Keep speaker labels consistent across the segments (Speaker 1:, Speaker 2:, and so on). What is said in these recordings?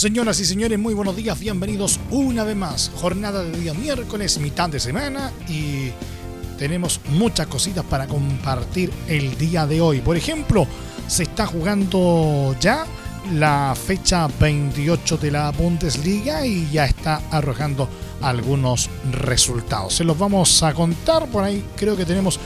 Speaker 1: Señoras y señores, muy buenos días, bienvenidos una vez más. Jornada de día miércoles, mitad de semana y tenemos muchas cositas para compartir el día de hoy. Por ejemplo, se está jugando ya la fecha 28 de la Bundesliga y ya está arrojando algunos resultados. Se los vamos a contar por ahí. Creo que tenemos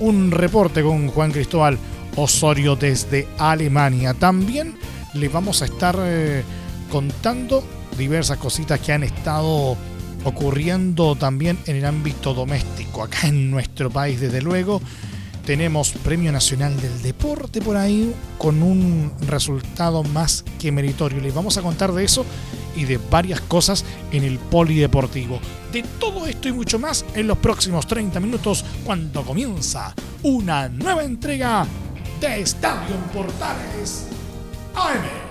Speaker 1: un reporte con Juan Cristóbal Osorio desde Alemania. También les vamos a estar eh, contando diversas cositas que han estado ocurriendo también en el ámbito doméstico, acá en nuestro país desde luego. Tenemos Premio Nacional del Deporte por ahí con un resultado más que meritorio. Les vamos a contar de eso y de varias cosas en el polideportivo. De todo esto y mucho más en los próximos 30 minutos cuando comienza una nueva entrega de Estadio Portales AM.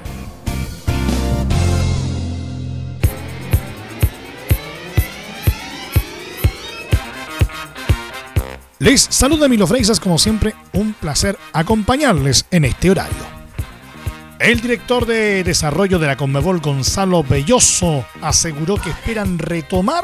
Speaker 1: Les saluda Milo Freisas, como siempre, un placer acompañarles en este horario. El director de desarrollo de la Conmebol, Gonzalo Belloso, aseguró que esperan retomar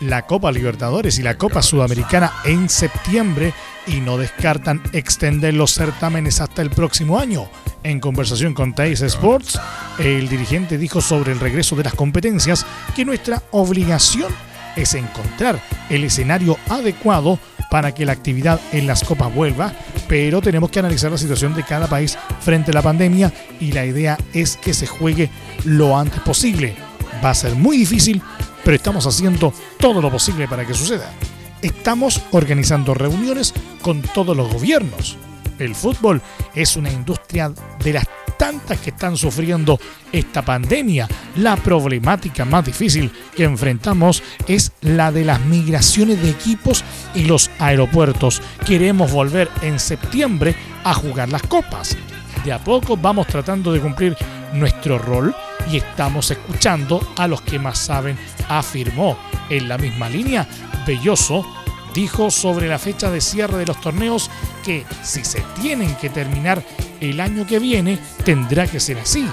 Speaker 1: la Copa Libertadores y la Copa Sudamericana en septiembre y no descartan extender los certámenes hasta el próximo año. En conversación con Teis Sports, el dirigente dijo sobre el regreso de las competencias que nuestra obligación es encontrar el escenario adecuado para que la actividad en las copas vuelva, pero tenemos que analizar la situación de cada país frente a la pandemia y la idea es que se juegue lo antes posible. Va a ser muy difícil, pero estamos haciendo todo lo posible para que suceda. Estamos organizando reuniones con todos los gobiernos. El fútbol es una industria de las tantas que están sufriendo esta pandemia. La problemática más difícil que enfrentamos es la de las migraciones de equipos y los aeropuertos. Queremos volver en septiembre a jugar las copas. De a poco vamos tratando de cumplir nuestro rol y estamos escuchando a los que más saben, afirmó. En la misma línea, Belloso dijo sobre la fecha de cierre de los torneos que si se tienen que terminar el año que viene, tendrá que ser así.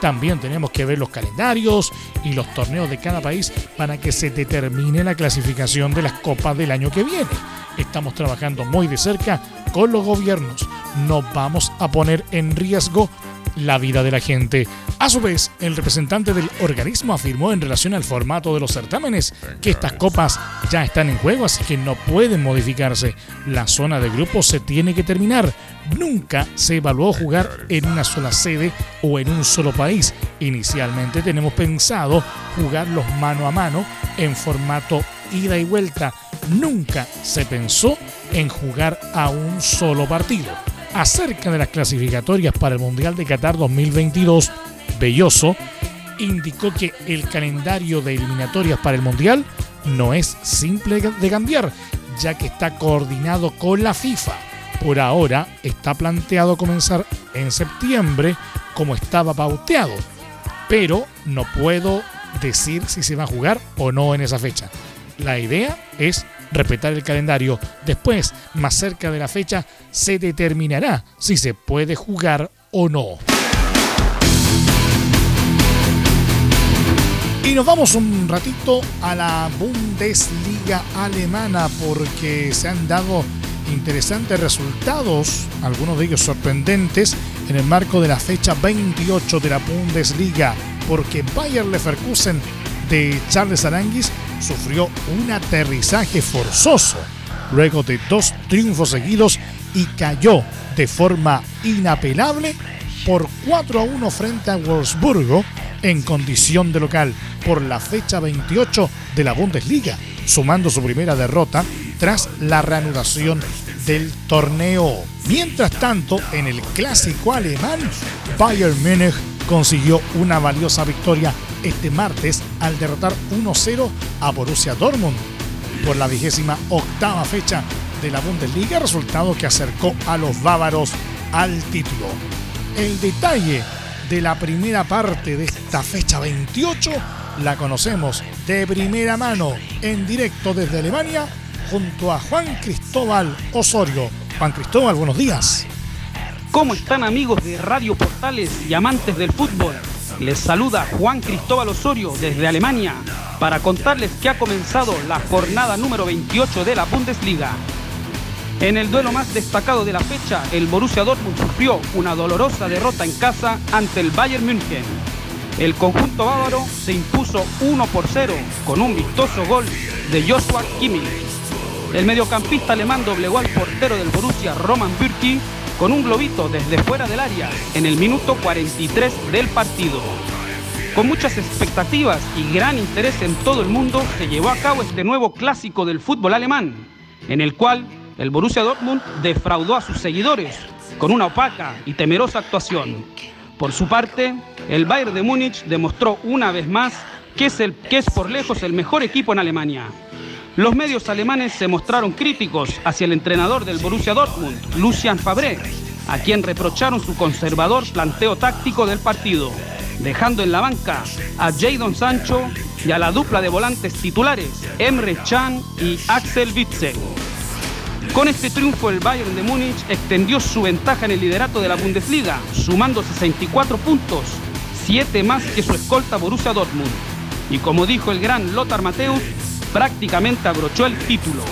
Speaker 1: También tenemos que ver los calendarios y los torneos de cada país para que se determine la clasificación de las copas del año que viene. Estamos trabajando muy de cerca con los gobiernos. No vamos a poner en riesgo la vida de la gente. A su vez, el representante del organismo afirmó en relación al formato de los certámenes que estas copas ya están en juego, así que no pueden modificarse. La zona de grupos se tiene que terminar. Nunca se evaluó jugar en una sola sede o en un solo país. Inicialmente tenemos pensado jugarlos mano a mano en formato ida y vuelta. Nunca se pensó en jugar a un solo partido acerca de las clasificatorias para el Mundial de Qatar 2022, Belloso indicó que el calendario de eliminatorias para el Mundial no es simple de cambiar, ya que está coordinado con la FIFA. Por ahora está planteado comenzar en septiembre como estaba pauteado, pero no puedo decir si se va a jugar o no en esa fecha. La idea es respetar el calendario. Después, más cerca de la fecha, se determinará si se puede jugar o no. Y nos vamos un ratito a la Bundesliga alemana porque se han dado interesantes resultados, algunos de ellos sorprendentes, en el marco de la fecha 28 de la Bundesliga, porque Bayer Leverkusen de Charles Aranguis sufrió un aterrizaje forzoso luego de dos triunfos seguidos y cayó de forma inapelable por 4 a 1 frente a Wolfsburgo en condición de local por la fecha 28 de la Bundesliga, sumando su primera derrota tras la reanudación del torneo. Mientras tanto, en el clásico alemán, Bayern Múnich consiguió una valiosa victoria este martes al derrotar 1-0 a Borussia Dortmund por la vigésima octava fecha de la Bundesliga, resultado que acercó a los bávaros al título. El detalle de la primera parte de esta fecha 28 la conocemos de primera mano en directo desde Alemania junto a Juan Cristóbal Osorio. Juan Cristóbal, buenos días.
Speaker 2: ¿Cómo están amigos de Radio Portales y amantes del fútbol? Les saluda Juan Cristóbal Osorio desde Alemania para contarles que ha comenzado la jornada número 28 de la Bundesliga. En el duelo más destacado de la fecha, el Borussia Dortmund sufrió una dolorosa derrota en casa ante el Bayern München. El conjunto bávaro se impuso 1 por 0 con un vistoso gol de Joshua Kimmich. El mediocampista alemán doblegó al portero del Borussia, Roman Bürki, con un globito desde fuera del área en el minuto 43 del partido. Con muchas expectativas y gran interés en todo el mundo, se llevó a cabo este nuevo clásico del fútbol alemán, en el cual el Borussia Dortmund defraudó a sus seguidores con una opaca y temerosa actuación. Por su parte, el Bayern de Múnich demostró una vez más que es, que es por lejos el mejor equipo en Alemania. Los medios alemanes se mostraron críticos hacia el entrenador del Borussia Dortmund, Lucian Fabré, a quien reprocharon su conservador planteo táctico del partido, dejando en la banca a Jadon Sancho y a la dupla de volantes titulares Emre Chan y Axel Witzel. Con este triunfo el Bayern de Múnich extendió su ventaja en el liderato de la Bundesliga, sumando 64 puntos, 7 más que su escolta Borussia Dortmund. Y como dijo el gran Lothar Matthäus, prácticamente abrochó el título.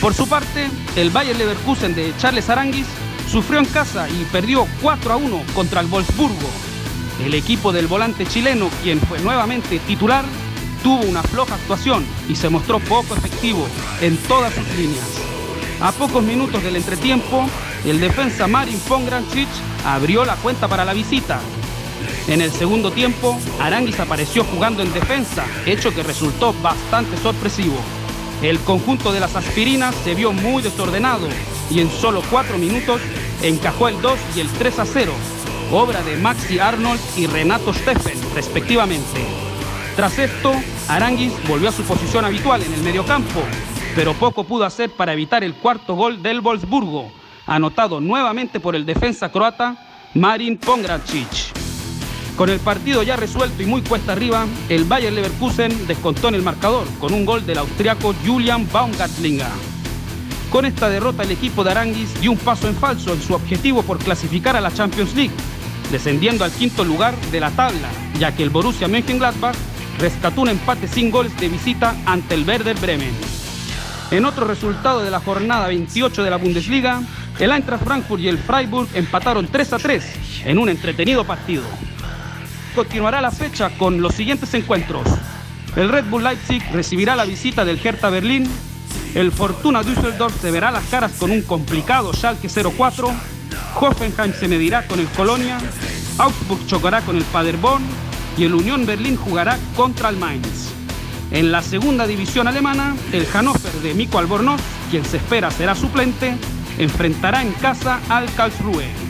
Speaker 2: Por su parte, el Bayern Leverkusen de Charles Aranguis sufrió en casa y perdió 4 a 1 contra el Wolfsburgo. El equipo del volante chileno, quien fue nuevamente titular, tuvo una floja actuación y se mostró poco efectivo en todas sus líneas. A pocos minutos del entretiempo, el defensa Marin Pongrancic abrió la cuenta para la visita. En el segundo tiempo, Aranguis apareció jugando en defensa, hecho que resultó bastante sorpresivo. El conjunto de las aspirinas se vio muy desordenado y en solo cuatro minutos encajó el 2 y el 3 a 0, obra de Maxi Arnold y Renato Steffen, respectivamente. Tras esto, Aranguis volvió a su posición habitual en el mediocampo, pero poco pudo hacer para evitar el cuarto gol del Wolfsburgo, anotado nuevamente por el defensa croata Marin Pongracic. Con el partido ya resuelto y muy cuesta arriba, el Bayer Leverkusen descontó en el marcador con un gol del austriaco Julian Baumgartlinger. Con esta derrota el equipo de Aranguis dio un paso en falso en su objetivo por clasificar a la Champions League, descendiendo al quinto lugar de la tabla, ya que el Borussia Mönchengladbach rescató un empate sin goles de visita ante el Werder Bremen. En otro resultado de la jornada 28 de la Bundesliga, el Eintracht Frankfurt y el Freiburg empataron 3 a 3 en un entretenido partido. Continuará la fecha con los siguientes encuentros. El Red Bull Leipzig recibirá la visita del Hertha Berlín, el Fortuna Düsseldorf se verá las caras con un complicado Schalke 04, Hoffenheim se medirá con el Colonia, Augsburg chocará con el Paderborn y el Unión Berlín jugará contra el Mainz. En la segunda división alemana, el Hannover de Miko Albornoz, quien se espera será suplente, enfrentará en casa al Karlsruhe.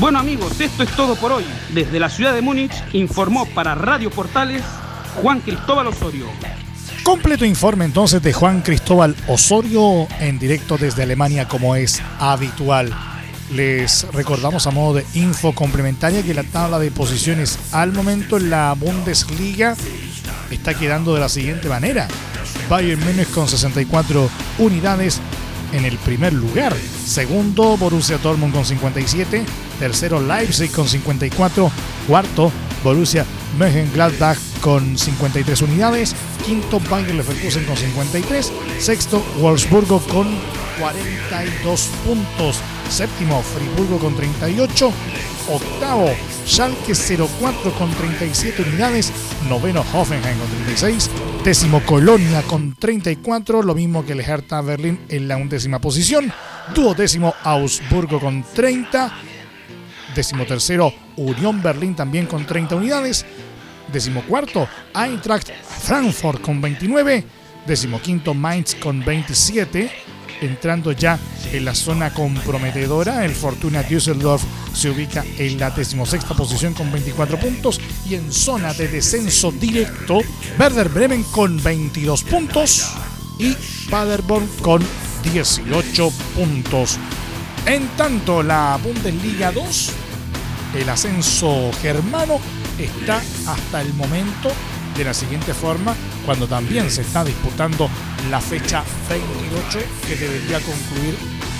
Speaker 2: Bueno amigos, esto es todo por hoy. Desde la ciudad de Múnich informó para Radio Portales Juan Cristóbal Osorio.
Speaker 1: Completo informe entonces de Juan Cristóbal Osorio en directo desde Alemania como es habitual. Les recordamos a modo de info complementaria que la tabla de posiciones al momento en la Bundesliga está quedando de la siguiente manera. Bayern Múnich con 64 unidades en el primer lugar. Segundo, Borussia Dortmund con 57. Tercero, Leipzig con 54. Cuarto, Borussia Mönchengladbach con 53 unidades. Quinto, Bayern Leverkusen con 53. Sexto, Wolfsburgo con 42 puntos. Séptimo, Friburgo con 38. Octavo, Schalke 04 con 37 unidades. Noveno, Hoffenheim con 36. Décimo, Colonia con 34. Lo mismo que el Hertha Berlín en la undécima posición. Duodécimo, Augsburgo con 30. Décimo tercero, Unión Berlín también con 30 unidades. Décimo cuarto, Eintracht Frankfurt con 29. Décimo quinto, Mainz con 27 entrando ya en la zona comprometedora. El Fortuna Düsseldorf se ubica en la decimosexta posición con 24 puntos y en zona de descenso directo Werder Bremen con 22 puntos y Paderborn con 18 puntos. En tanto, la Bundesliga 2, el ascenso germano, está hasta el momento de la siguiente forma, cuando también se está disputando la fecha 28 que debería concluir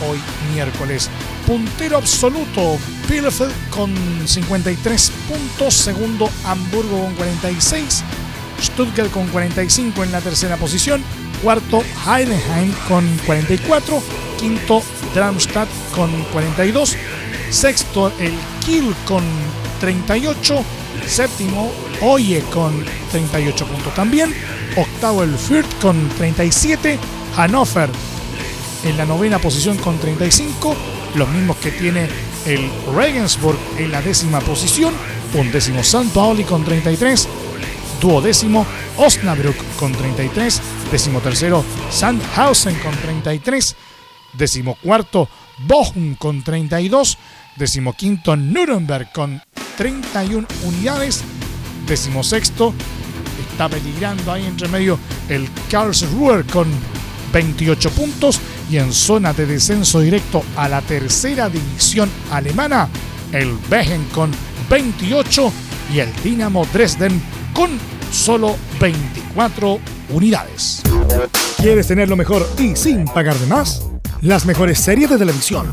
Speaker 1: hoy miércoles. Puntero absoluto, Bielefeld con 53 puntos, segundo Hamburgo con 46, Stuttgart con 45 en la tercera posición, cuarto Heidenheim con 44, quinto Darmstadt con 42, sexto el Kiel con 38, séptimo Oye con 38 puntos también, octavo el Fürth con 37, Hannover en la novena posición con 35, los mismos que tiene el Regensburg en la décima posición, undécimo San Paoli con 33, duodécimo Osnabrück con 33, decimotercero Sandhausen con 33, decimocuarto Bochum con 32, decimoquinto Nuremberg con 31 unidades, decimosexto está peligrando ahí entre medio el Karlsruhe con 28 puntos y en zona de descenso directo a la tercera división alemana, el Behen con 28 y el Dinamo Dresden con solo 24 unidades. ¿Quieres tener lo mejor y sin pagar de más? Las mejores series de televisión,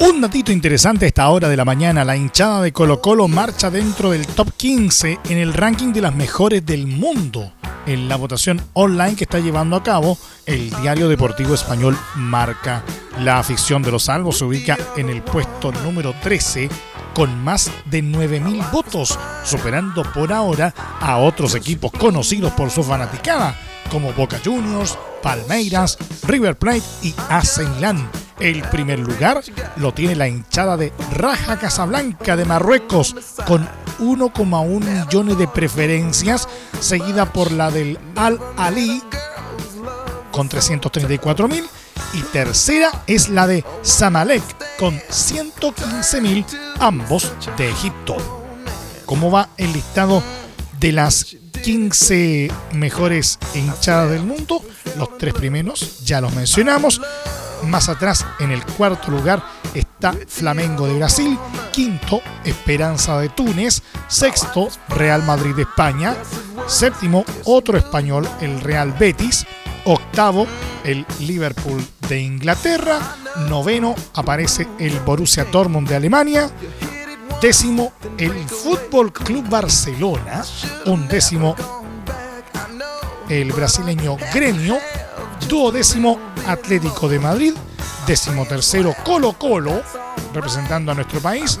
Speaker 1: Un datito interesante a esta hora de la mañana, la hinchada de Colo Colo marcha dentro del top 15 en el ranking de las mejores del mundo en la votación online que está llevando a cabo el diario deportivo español Marca. La afición de los salvos se ubica en el puesto número 13 con más de 9.000 votos, superando por ahora a otros equipos conocidos por su fanaticada, como Boca Juniors, Palmeiras, River Plate y AC Milan. El primer lugar lo tiene la hinchada de Raja Casablanca de Marruecos con 1,1 millones de preferencias, seguida por la del Al Ali con 334.000 y tercera es la de Samalek con 115.000, ambos de Egipto. ¿Cómo va el listado de las 15 mejores hinchadas del mundo? Los tres primeros ya los mencionamos. Más atrás, en el cuarto lugar, está Flamengo de Brasil. Quinto, Esperanza de Túnez. Sexto, Real Madrid de España. Séptimo, otro español, el Real Betis. Octavo, el Liverpool de Inglaterra. Noveno, aparece el Borussia Dortmund de Alemania. Décimo, el Fútbol Club Barcelona. Un décimo, el brasileño Gremio. Duodécimo, Atlético de Madrid. Décimo tercero, Colo Colo, representando a nuestro país.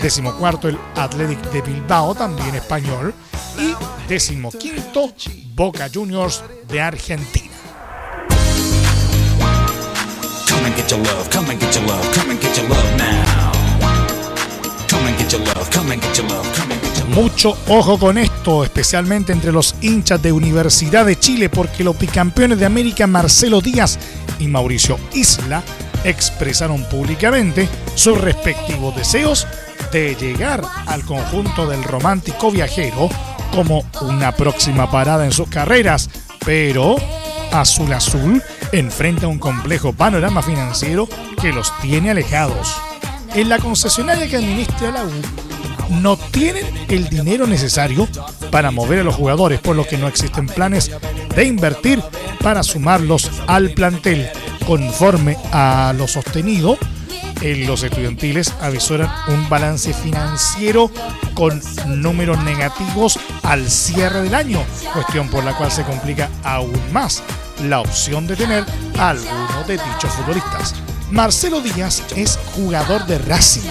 Speaker 1: Décimo cuarto, el Athletic de Bilbao, también español. Y décimo quinto, Boca Juniors de Argentina.
Speaker 3: Come and get your love, come and get your love, come and get your love now. Come and get your love, come and get your love, come and get your love.
Speaker 1: Mucho ojo con esto, especialmente entre los hinchas de Universidad de Chile, porque los bicampeones de América Marcelo Díaz y Mauricio Isla expresaron públicamente sus respectivos deseos de llegar al conjunto del romántico viajero como una próxima parada en sus carreras, pero Azul Azul enfrenta un complejo panorama financiero que los tiene alejados. En la concesionaria que administra la U, no tienen el dinero necesario para mover a los jugadores, por lo que no existen planes de invertir para sumarlos al plantel. Conforme a lo sostenido, en los estudiantiles avisoran un balance financiero con números negativos al cierre del año, cuestión por la cual se complica aún más la opción de tener a alguno de dichos futbolistas. Marcelo Díaz es jugador de Racing,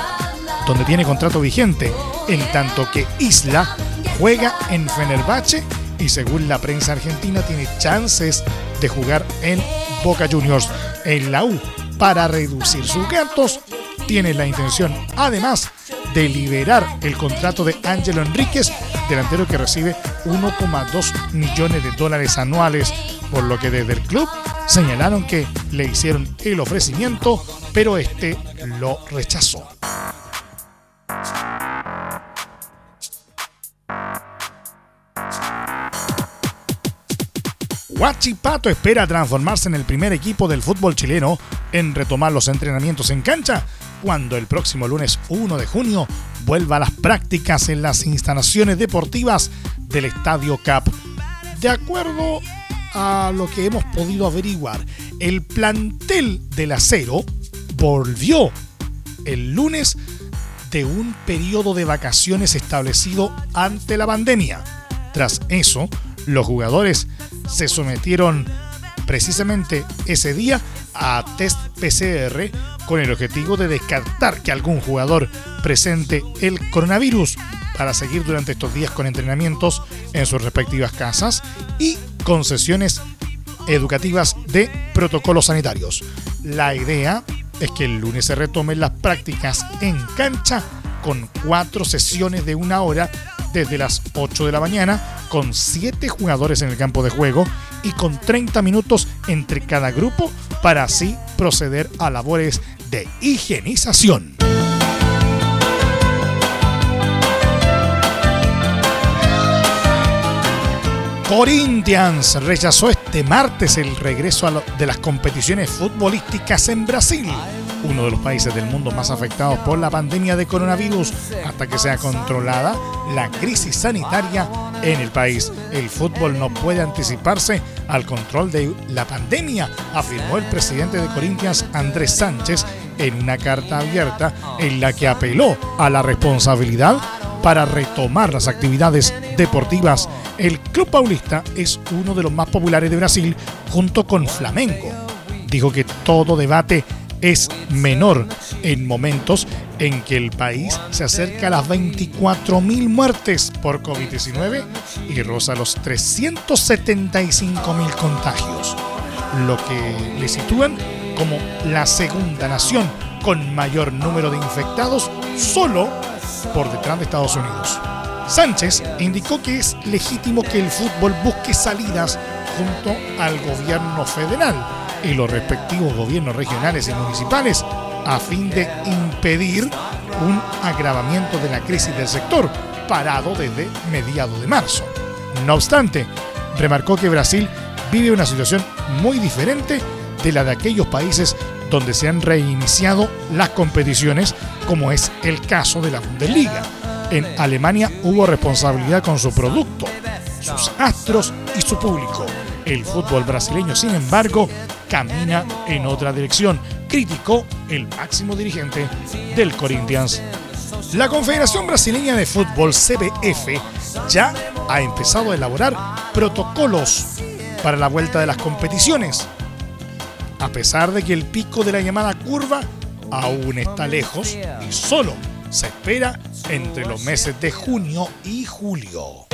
Speaker 1: donde tiene contrato vigente, en tanto que Isla juega en Fenerbahce y según la prensa argentina tiene chances de jugar en Boca Juniors en la U. Para reducir sus gastos, tiene la intención además de liberar el contrato de Ángelo Enríquez, delantero que recibe 1,2 millones de dólares anuales, por lo que desde el club señalaron que le hicieron el ofrecimiento, pero este lo rechazó. Huachipato espera transformarse en el primer equipo del fútbol chileno en retomar los entrenamientos en cancha cuando el próximo lunes 1 de junio vuelva a las prácticas en las instalaciones deportivas del Estadio Cap. De acuerdo a lo que hemos podido averiguar, el plantel del acero volvió el lunes de un periodo de vacaciones establecido ante la pandemia. Tras eso, los jugadores se sometieron precisamente ese día a test PCR con el objetivo de descartar que algún jugador presente el coronavirus para seguir durante estos días con entrenamientos en sus respectivas casas y con sesiones educativas de protocolos sanitarios. La idea es que el lunes se retomen las prácticas en cancha con cuatro sesiones de una hora desde las 8 de la mañana, con 7 jugadores en el campo de juego y con 30 minutos entre cada grupo para así proceder a labores de higienización. Corinthians rechazó este martes el regreso de las competiciones futbolísticas en Brasil, uno de los países del mundo más afectados por la pandemia de coronavirus, hasta que sea controlada la crisis sanitaria en el país. El fútbol no puede anticiparse al control de la pandemia, afirmó el presidente de Corinthians, Andrés Sánchez, en una carta abierta en la que apeló a la responsabilidad para retomar las actividades deportivas. El Club Paulista es uno de los más populares de Brasil junto con Flamengo. Dijo que todo debate es menor en momentos en que el país se acerca a las 24.000 muertes por COVID-19 y roza los 375.000 contagios, lo que le sitúan como la segunda nación con mayor número de infectados solo por detrás de Estados Unidos. Sánchez indicó que es legítimo que el fútbol busque salidas junto al gobierno federal y los respectivos gobiernos regionales y municipales a fin de impedir un agravamiento de la crisis del sector, parado desde mediados de marzo. No obstante, remarcó que Brasil vive una situación muy diferente de la de aquellos países donde se han reiniciado las competiciones, como es el caso de la Bundesliga. En Alemania hubo responsabilidad con su producto, sus astros y su público. El fútbol brasileño, sin embargo, camina en otra dirección, criticó el máximo dirigente del Corinthians. La Confederación Brasileña de Fútbol, CBF, ya ha empezado a elaborar protocolos para la vuelta de las competiciones. A pesar de que el pico de la llamada curva aún está lejos y solo se espera entre los meses de junio y julio.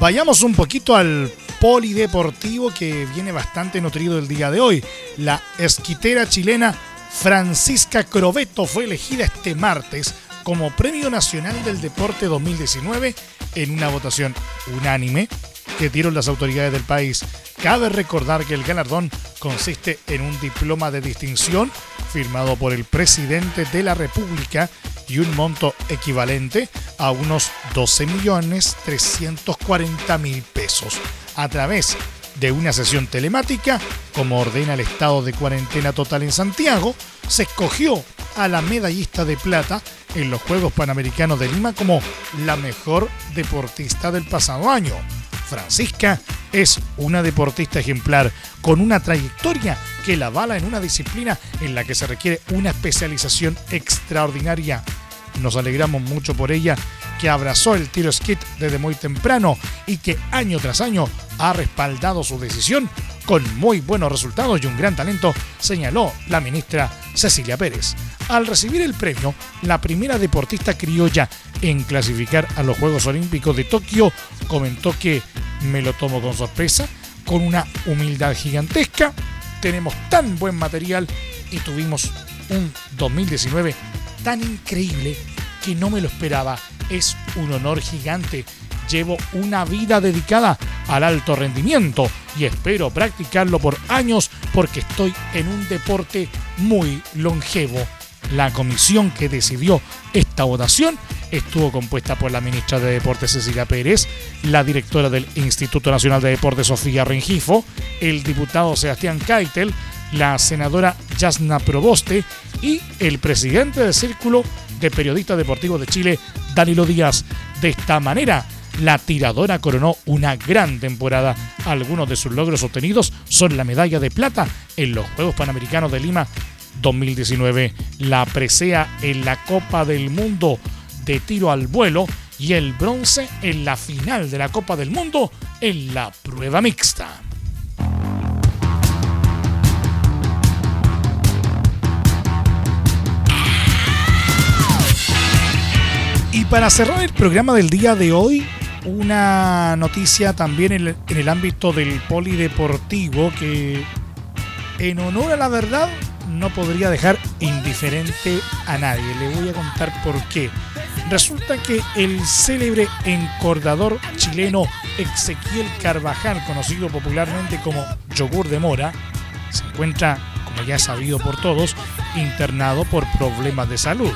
Speaker 1: Vayamos un poquito al polideportivo que viene bastante nutrido el día de hoy. La esquitera chilena Francisca Crobeto fue elegida este martes como Premio Nacional del Deporte 2019 en una votación unánime que dieron las autoridades del país. Cabe recordar que el galardón consiste en un diploma de distinción firmado por el presidente de la República y un monto equivalente a unos 12.340.000 pesos a través de una sesión telemática, como ordena el estado de cuarentena total en Santiago, se escogió a la medallista de plata en los Juegos Panamericanos de Lima como la mejor deportista del pasado año. Francisca es una deportista ejemplar con una trayectoria que la avala en una disciplina en la que se requiere una especialización extraordinaria. Nos alegramos mucho por ella que abrazó el tiro skit desde muy temprano y que año tras año ha respaldado su decisión con muy buenos resultados y un gran talento, señaló la ministra Cecilia Pérez. Al recibir el premio, la primera deportista criolla en clasificar a los Juegos Olímpicos de Tokio comentó que me lo tomo con sorpresa, con una humildad gigantesca, tenemos tan buen material y tuvimos un 2019 tan increíble que no me lo esperaba. Es un honor gigante. Llevo una vida dedicada al alto rendimiento y espero practicarlo por años porque estoy en un deporte muy longevo. La comisión que decidió esta votación estuvo compuesta por la ministra de Deportes Cecilia Pérez, la directora del Instituto Nacional de Deportes Sofía Rengifo, el diputado Sebastián Keitel, la senadora Yasna Proboste y el presidente del Círculo de Periodistas Deportivos de Chile, Danilo Díaz. De esta manera, la tiradora coronó una gran temporada. Algunos de sus logros obtenidos son la medalla de plata en los Juegos Panamericanos de Lima 2019, la presea en la Copa del Mundo de tiro al vuelo y el bronce en la final de la Copa del Mundo en la prueba mixta. Y para cerrar el programa del día de hoy, una noticia también en el, en el ámbito del polideportivo que en honor a la verdad no podría dejar indiferente a nadie. Le voy a contar por qué. Resulta que el célebre encordador chileno Ezequiel Carvajal, conocido popularmente como Yogur de Mora, se encuentra, como ya sabido por todos, internado por problemas de salud.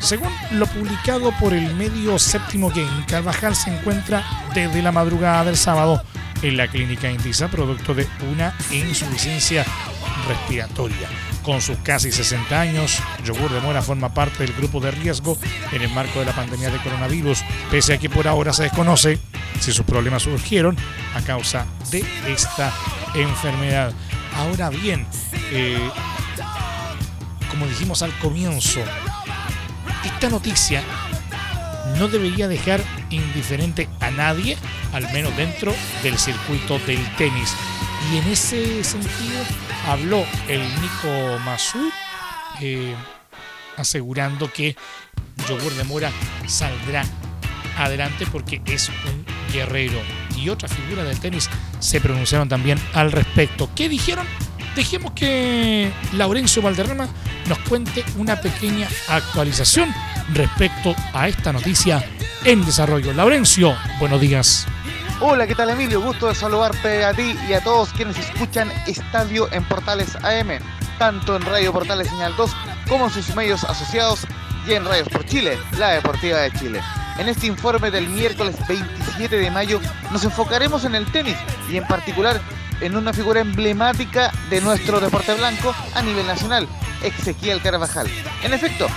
Speaker 1: Según lo publicado por el medio Séptimo Game, Carvajal se encuentra desde la madrugada del sábado en la clínica Indisa, producto de una insuficiencia respiratoria. Con sus casi 60 años, Yogur de Mora forma parte del grupo de riesgo en el marco de la pandemia de coronavirus, pese a que por ahora se desconoce si sus problemas surgieron a causa de esta enfermedad. Ahora bien, eh, como dijimos al comienzo, esta noticia no debería dejar indiferente a nadie, al menos dentro del circuito del tenis. Y en ese sentido habló el Nico Masud eh, asegurando que Yogur de Mora saldrá adelante porque es un guerrero. Y otras figuras del tenis se pronunciaron también al respecto. ¿Qué dijeron? dejemos que Laurencio Valderrama nos cuente una pequeña actualización respecto a esta noticia en desarrollo. Laurencio, buenos días.
Speaker 4: Hola, ¿qué tal Emilio? Gusto de saludarte a ti y a todos quienes escuchan Estadio en Portales AM, tanto en Radio Portales Señal 2 como en sus medios asociados y en Radios por Chile, la Deportiva de Chile. En este informe del miércoles 27 de mayo nos enfocaremos en el tenis y en particular en una figura emblemática de nuestro deporte blanco a nivel nacional, Ezequiel Carvajal. En efecto,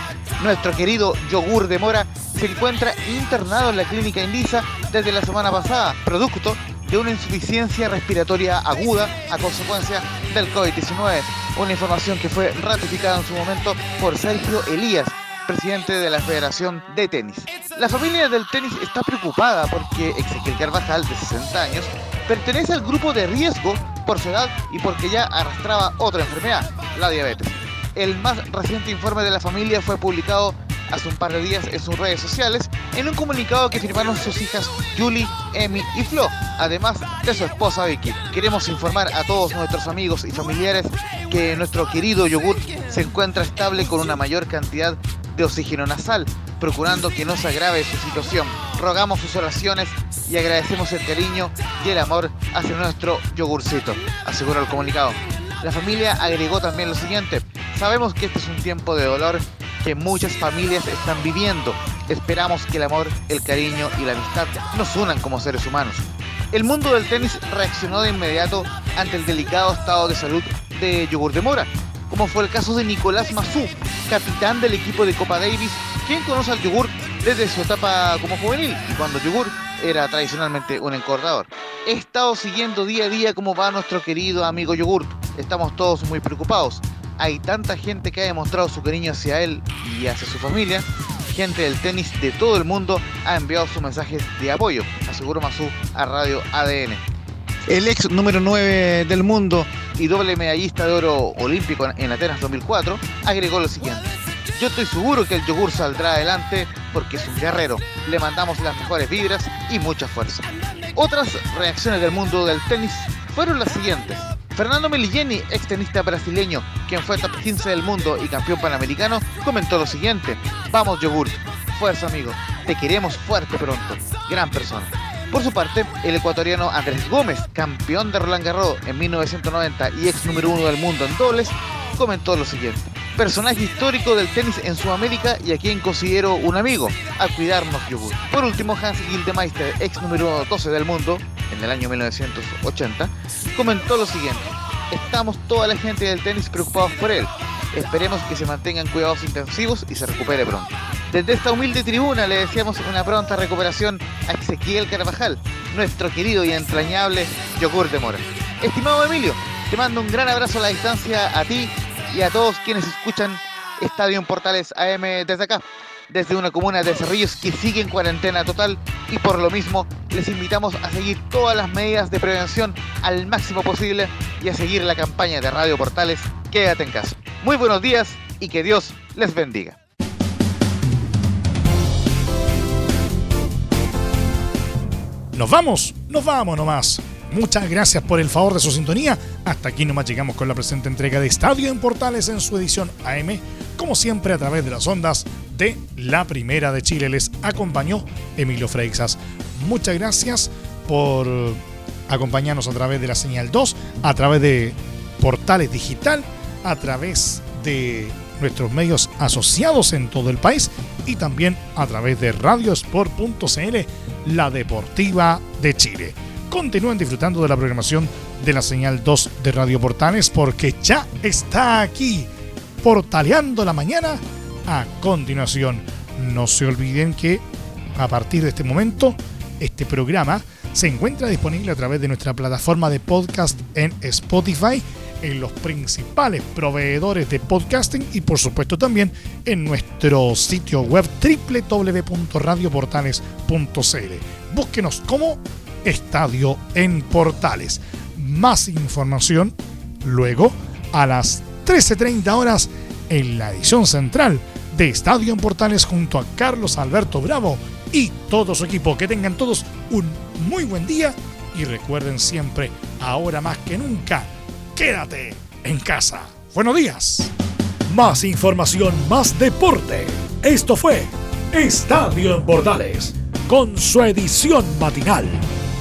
Speaker 4: nuestro querido Yogur de Mora se encuentra internado en la clínica Indisa desde la semana pasada, producto de una insuficiencia respiratoria aguda a consecuencia del COVID-19. Una información que fue ratificada en su momento por Sergio Elías, presidente de la Federación de Tenis. La familia del tenis está preocupada porque Ezequiel Carvajal, de 60 años, pertenece al grupo de riesgo por su edad y porque ya arrastraba otra enfermedad, la diabetes. El más reciente informe de la familia fue publicado hace un par de días en sus redes sociales en un comunicado que firmaron sus hijas Julie, Emi y Flo, además de su esposa Vicky. Queremos informar a todos nuestros amigos y familiares que nuestro querido yogur se encuentra estable con una mayor cantidad de oxígeno nasal, procurando que no se agrave su situación. Rogamos sus oraciones y agradecemos el cariño y el amor hacia nuestro yogurcito, aseguró el comunicado. La familia agregó también lo siguiente, sabemos que este es un tiempo de dolor que muchas familias están viviendo. Esperamos que el amor, el cariño y la amistad nos unan como seres humanos. El mundo del tenis reaccionó de inmediato ante el delicado estado de salud de Yogur de Mora, como fue el caso de Nicolás Mazú, capitán del equipo de Copa Davis, quien conoce al yogur desde su etapa como juvenil y cuando yogur era tradicionalmente un encordador. He estado siguiendo día a día cómo va nuestro querido amigo yogur. Estamos todos muy preocupados. Hay tanta gente que ha demostrado su cariño hacia él y hacia su familia. Gente del tenis de todo el mundo ha enviado sus mensajes de apoyo, aseguró Mazú a Radio ADN. El ex número 9 del mundo y doble medallista de oro olímpico en Atenas 2004 agregó lo siguiente. Yo estoy seguro que el yogur saldrá adelante porque es un guerrero. Le mandamos las mejores vibras y mucha fuerza. Otras reacciones del mundo del tenis fueron las siguientes. Fernando Meligeni, ex tenista brasileño, quien fue top 15 del mundo y campeón panamericano, comentó lo siguiente. Vamos, yogur. Fuerza, amigo. Te queremos fuerte pronto. Gran persona. Por su parte, el ecuatoriano Andrés Gómez, campeón de Roland Garros en 1990 y ex número uno del mundo en dobles, comentó lo siguiente. Personaje histórico del tenis en Sudamérica y a quien considero un amigo. A cuidarnos, yogur. Por último, Hans Gildemeister, ex número 12 del mundo en el año 1980, comentó lo siguiente. Estamos toda la gente del tenis preocupados por él. Esperemos que se mantengan cuidados intensivos y se recupere pronto. Desde esta humilde tribuna le deseamos una pronta recuperación a Ezequiel Carvajal, nuestro querido y entrañable yogur de mora. Estimado Emilio, te mando un gran abrazo a la distancia a ti y a todos quienes escuchan Estadio Portales AM desde acá, desde una comuna de Cerrillos que sigue en cuarentena total y por lo mismo les invitamos a seguir todas las medidas de prevención al máximo posible y a seguir la campaña de Radio Portales Quédate en casa. Muy buenos días y que Dios les bendiga.
Speaker 1: Nos vamos, nos vamos nomás. Muchas gracias por el favor de su sintonía. Hasta aquí nomás llegamos con la presente entrega de Estadio en Portales en su edición AM, como siempre a través de las ondas de la Primera de Chile. Les acompañó Emilio Freixas. Muchas gracias por acompañarnos a través de la señal 2, a través de Portales Digital, a través de nuestros medios asociados en todo el país y también a través de radiosport.cl, la deportiva de Chile. Continúen disfrutando de la programación de la señal 2 de Radio Portales porque ya está aquí, portaleando la mañana. A continuación, no se olviden que a partir de este momento, este programa se encuentra disponible a través de nuestra plataforma de podcast en Spotify en los principales proveedores de podcasting y por supuesto también en nuestro sitio web www.radioportales.cl. Búsquenos como Estadio en Portales. Más información luego a las 13.30 horas en la edición central de Estadio en Portales junto a Carlos Alberto Bravo y todo su equipo. Que tengan todos un muy buen día y recuerden siempre, ahora más que nunca, quédate en casa. Buenos días. Más información, más deporte. Esto fue Estadio en Bordales, con su edición matinal.